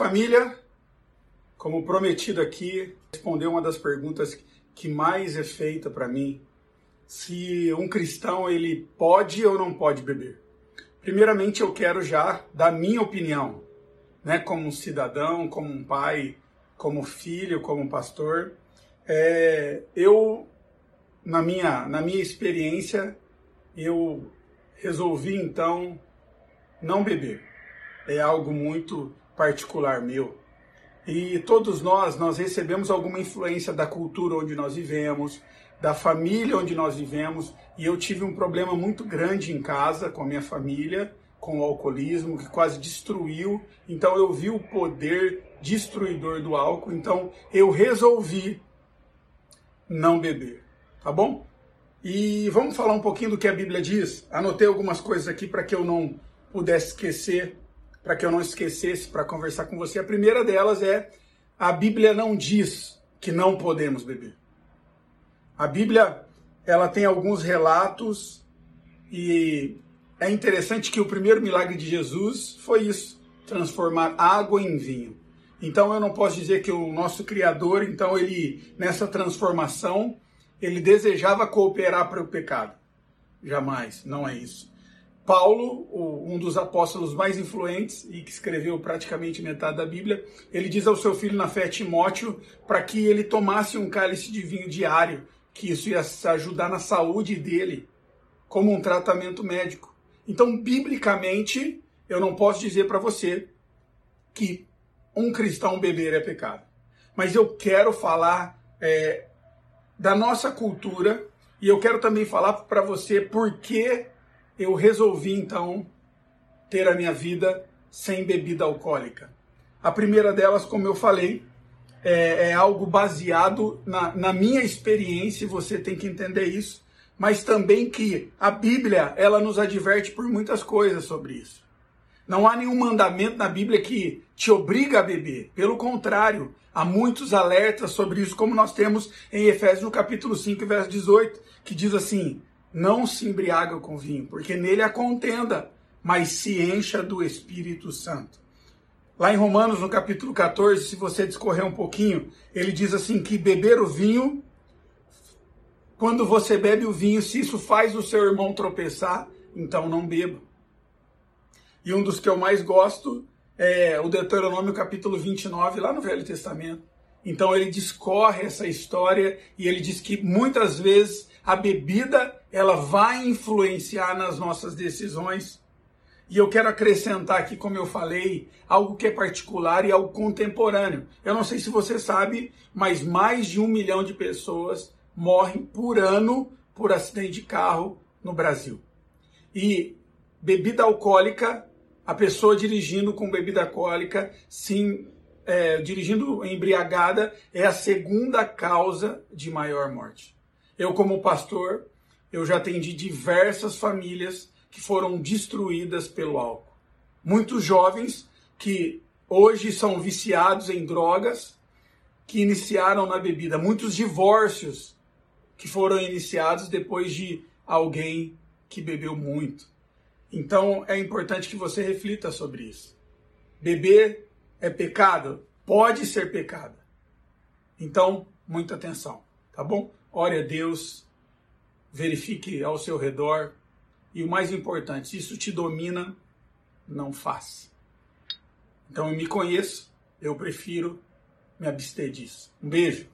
família, como prometido aqui, responder uma das perguntas que mais é feita para mim, se um cristão ele pode ou não pode beber. Primeiramente, eu quero já dar minha opinião, né, como um cidadão, como um pai, como filho, como pastor. É, eu, na minha, na minha experiência, eu resolvi então não beber. É algo muito particular meu. E todos nós, nós recebemos alguma influência da cultura onde nós vivemos, da família onde nós vivemos, e eu tive um problema muito grande em casa com a minha família, com o alcoolismo, que quase destruiu. Então eu vi o poder destruidor do álcool, então eu resolvi não beber, tá bom? E vamos falar um pouquinho do que a Bíblia diz. Anotei algumas coisas aqui para que eu não pudesse esquecer, para que eu não esquecesse para conversar com você. A primeira delas é a Bíblia não diz que não podemos beber. A Bíblia ela tem alguns relatos e é interessante que o primeiro milagre de Jesus foi isso, transformar água em vinho. Então eu não posso dizer que o nosso criador, então ele nessa transformação, ele desejava cooperar para o pecado. Jamais, não é isso. Paulo, um dos apóstolos mais influentes e que escreveu praticamente metade da Bíblia, ele diz ao seu filho na fé Timóteo para que ele tomasse um cálice de vinho diário, que isso ia ajudar na saúde dele, como um tratamento médico. Então, biblicamente, eu não posso dizer para você que um cristão beber é pecado. Mas eu quero falar é, da nossa cultura e eu quero também falar para você por que eu resolvi então ter a minha vida sem bebida alcoólica. A primeira delas, como eu falei, é, é algo baseado na, na minha experiência, e você tem que entender isso, mas também que a Bíblia ela nos adverte por muitas coisas sobre isso. Não há nenhum mandamento na Bíblia que te obriga a beber. Pelo contrário, há muitos alertas sobre isso, como nós temos em Efésios no capítulo 5, verso 18, que diz assim: não se embriaga com vinho, porque nele há contenda, mas se encha do Espírito Santo. Lá em Romanos, no capítulo 14, se você discorrer um pouquinho, ele diz assim que beber o vinho, quando você bebe o vinho, se isso faz o seu irmão tropeçar, então não beba. E um dos que eu mais gosto é o Deuteronômio capítulo 29, lá no Velho Testamento. Então ele discorre essa história e ele diz que muitas vezes a bebida ela vai influenciar nas nossas decisões. E eu quero acrescentar aqui, como eu falei, algo que é particular e algo contemporâneo. Eu não sei se você sabe, mas mais de um milhão de pessoas morrem por ano por acidente de carro no Brasil. E bebida alcoólica, a pessoa dirigindo com bebida alcoólica, sim, é, dirigindo embriagada, é a segunda causa de maior morte. Eu, como pastor, eu já atendi diversas famílias que foram destruídas pelo álcool. Muitos jovens que hoje são viciados em drogas, que iniciaram na bebida. Muitos divórcios que foram iniciados depois de alguém que bebeu muito. Então é importante que você reflita sobre isso. Beber é pecado? Pode ser pecado. Então, muita atenção, tá bom? Ore a Deus, verifique ao seu redor e o mais importante, se isso te domina, não faça. Então eu me conheço, eu prefiro me abster disso. Um beijo.